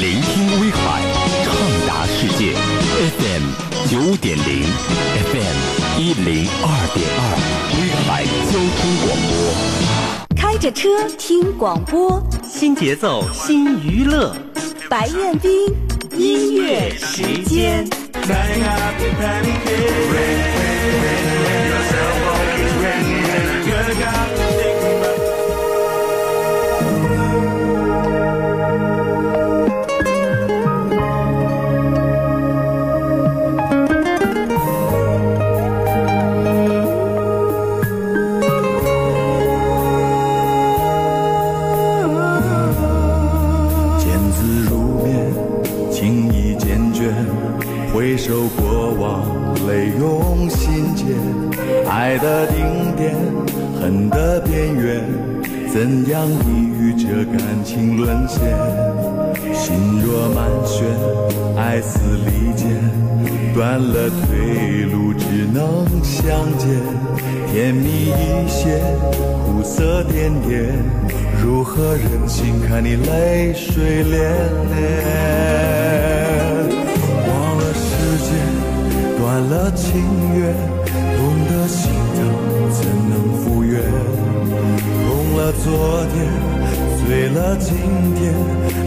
聆听威海，畅达世界。FM 九点零，FM 一零二点二，威海交通广播。开着车听广播，新节奏新娱乐，白彦斌音乐时间。怎样抵御这感情沦陷？心若满悬，爱似利剑，断了退路，只能相见。甜蜜一些，苦涩点点，如何忍心看你泪水涟涟？忘了时间，断了情缘，了昨天，醉了今天，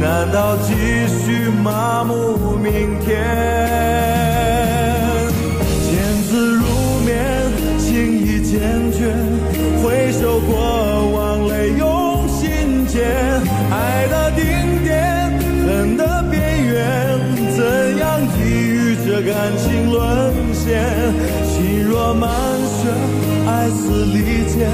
难道继续麻木明天？见字如面，情意坚决，回首过往，泪涌心间。爱的顶点，恨的边缘，怎样抵御这感情沦陷？心若满悬，爱似利剑，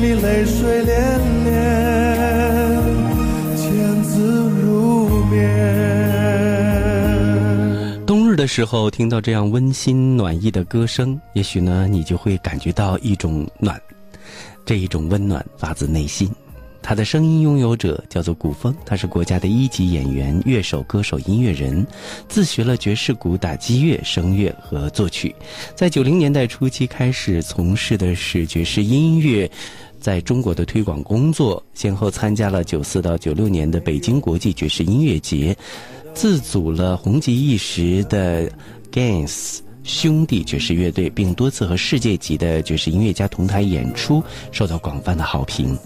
你泪水涟涟？见字如面。冬日的时候听到这样温馨暖意的歌声，也许呢，你就会感觉到一种暖，这一种温暖发自内心。他的声音拥有者叫做古风，他是国家的一级演员、乐手、歌手、音乐人，自学了爵士鼓、打击乐、声乐和作曲。在九零年代初期开始从事的是爵士音乐。在中国的推广工作，先后参加了九四到九六年的北京国际爵士音乐节，自组了红极一时的 Gans 兄弟爵士乐队，并多次和世界级的爵士音乐家同台演出，受到广泛的好评。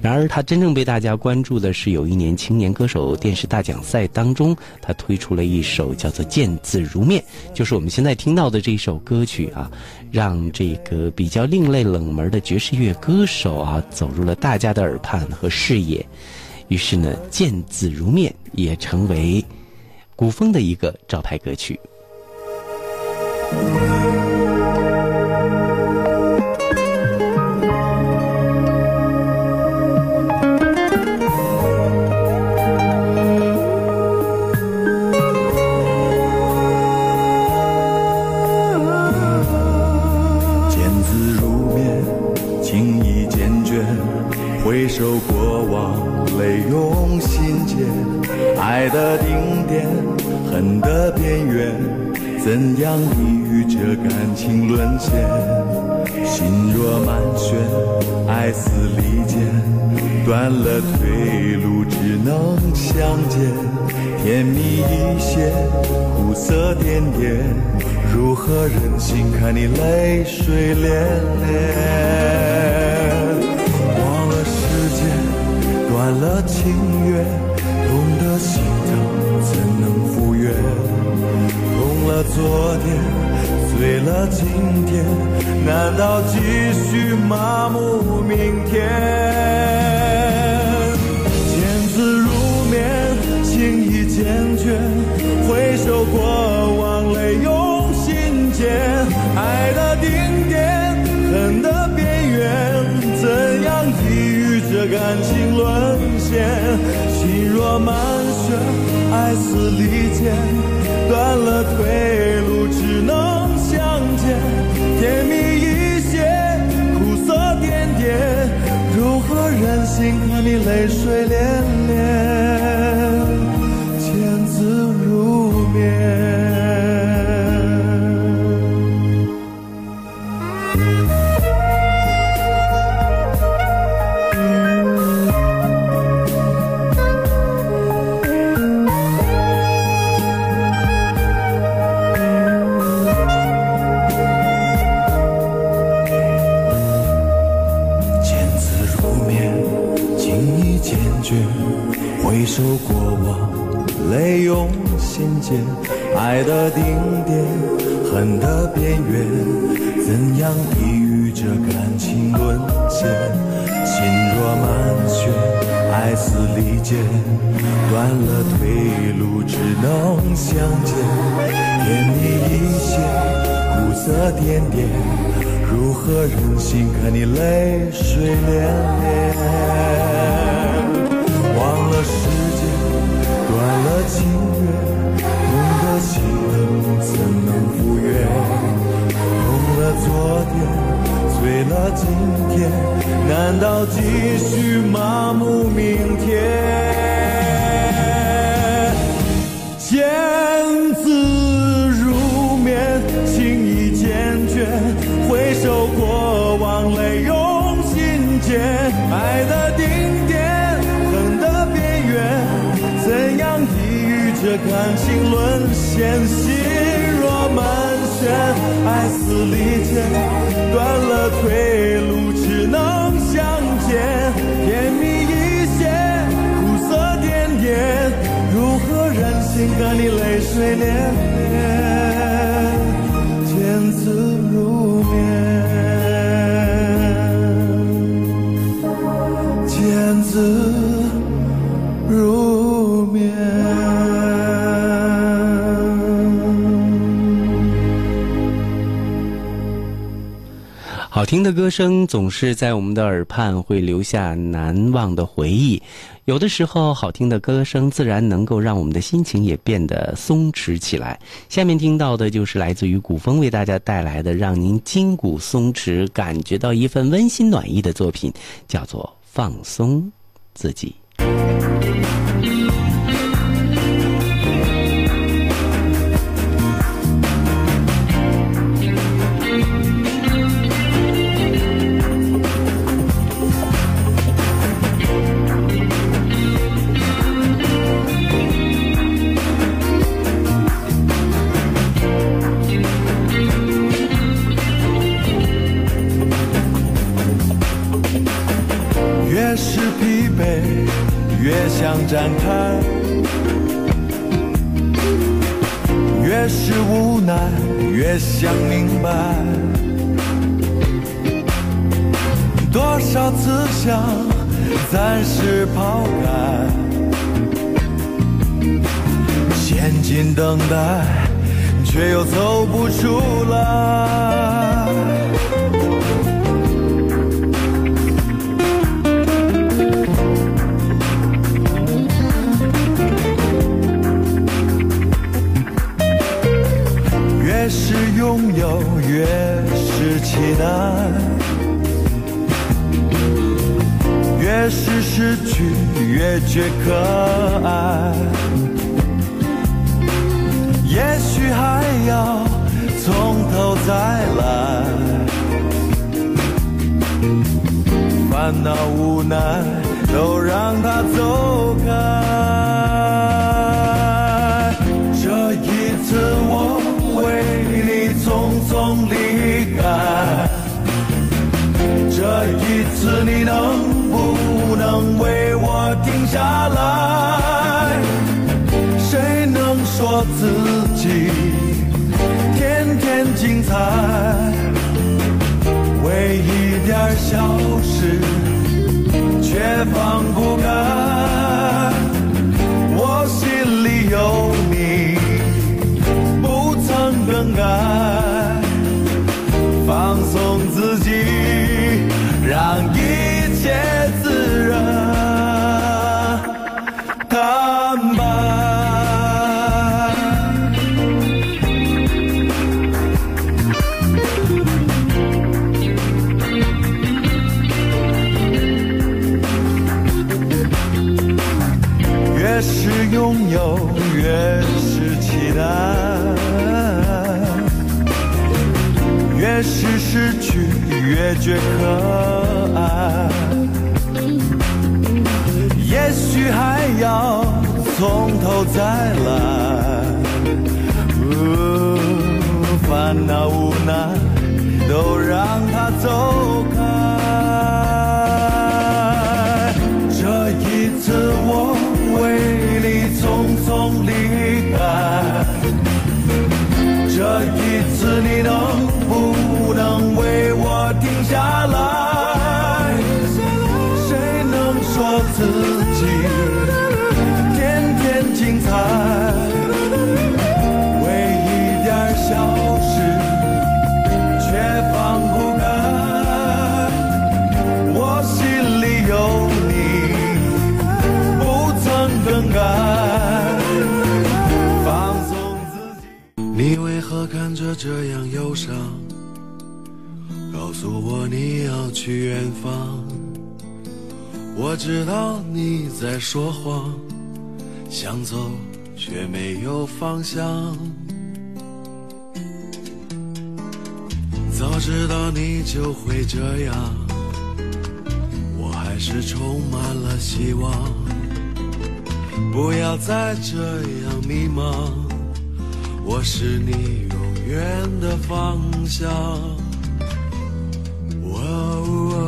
然而，他真正被大家关注的是有一年青年歌手电视大奖赛当中，他推出了一首叫做《见字如面》，就是我们现在听到的这首歌曲啊，让这个比较另类冷门的爵士乐歌手啊走入了大家的耳畔和视野。于是呢，《见字如面》也成为古风的一个招牌歌曲。见爱似利剑，断了退路，只能相见。甜蜜一些，苦涩点点，如何忍心看你泪水涟涟？忘了时间，断了情缘，痛的心疼怎能复原？痛了昨天，醉了今天，难道继续麻木明天？见字如面，情意坚决，回首过往，泪涌心间。爱的顶点，恨的边缘，怎样抵御这感情沦陷？心若满血，爱似利剑，断了退路，只能泪水涟？回首过往，泪涌心间，爱的顶点，恨的边缘，怎样抵御这感情沦陷？心若满血，爱似利剑，断了退路，只能相见。给你一些苦涩点点，如何忍心看你泪水涟涟？时间，断了情缘，痛的心疼怎能复原？痛了昨天，醉了今天，难道继续麻木明天？见感情沦陷？心若满眩，爱似利剑，断了退路，只能相见，甜蜜一些，苦涩点点，如何忍心看你泪水涟涟，见字如面，听的歌声总是在我们的耳畔会留下难忘的回忆，有的时候好听的歌声自然能够让我们的心情也变得松弛起来。下面听到的就是来自于古风为大家带来的让您筋骨松弛、感觉到一份温馨暖意的作品，叫做《放松自己》。展开；越是无奈，越想明白。多少次想暂时抛开，陷进等待，却又走不出来。越是失去，越觉可爱。也许还要从头再来，烦恼无奈都让它走开。次你能不能为我停下来？谁能说自己天天精彩？为一点小事却放不开，我心里有你，不曾更改，失去越觉可爱也许还要从头再来。烦恼无奈都让他走开。这一次我为你匆匆离开。这一次你能这样忧伤？告诉我你要去远方。我知道你在说谎，想走却没有方向。早知道你就会这样，我还是充满了希望。不要再这样迷茫，我是你永远的方向。哇哦，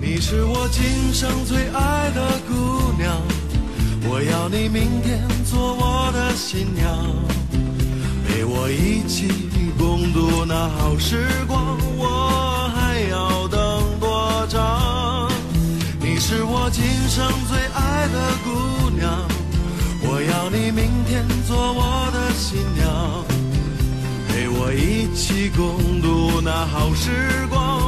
你是我今生最爱的姑娘，我要你明天做我的新娘，陪我一起共度那好时光，我还要等多长？你是我今生最爱的姑娘，要你明天做我的新娘。陪我一起共度那好时光，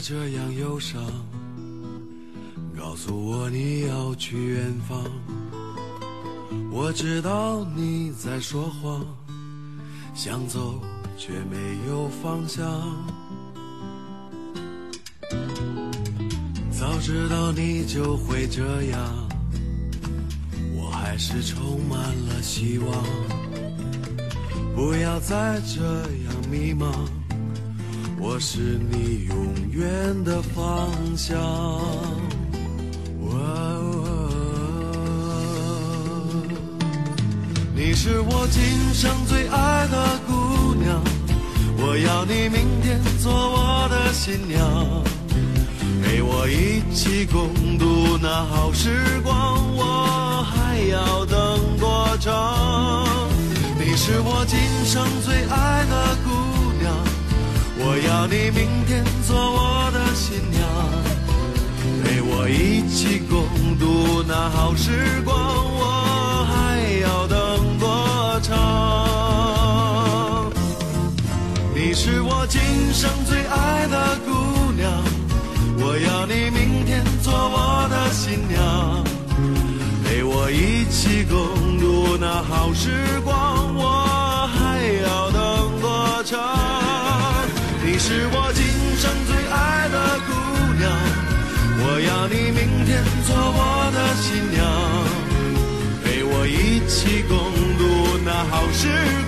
这样忧伤？告诉我你要去远方。我知道你在说谎，想走却没有方向。早知道你就会这样，我还是充满了希望。不要再这样迷茫。我是你永远的方向。哇哦，你是我今生最爱的姑娘，我要你明天做我的新娘，陪我一起共度那好时光，我还要等多长？你是我今生最爱的姑娘。我要你明天做我的新娘，陪我一起共度那好时光，我还要等多长？你是我今生最爱的姑娘，我要你明天做我的新娘，陪我一起共度那好时光，我还要等多长？你明天做我的新娘，陪我一起共度那好时光，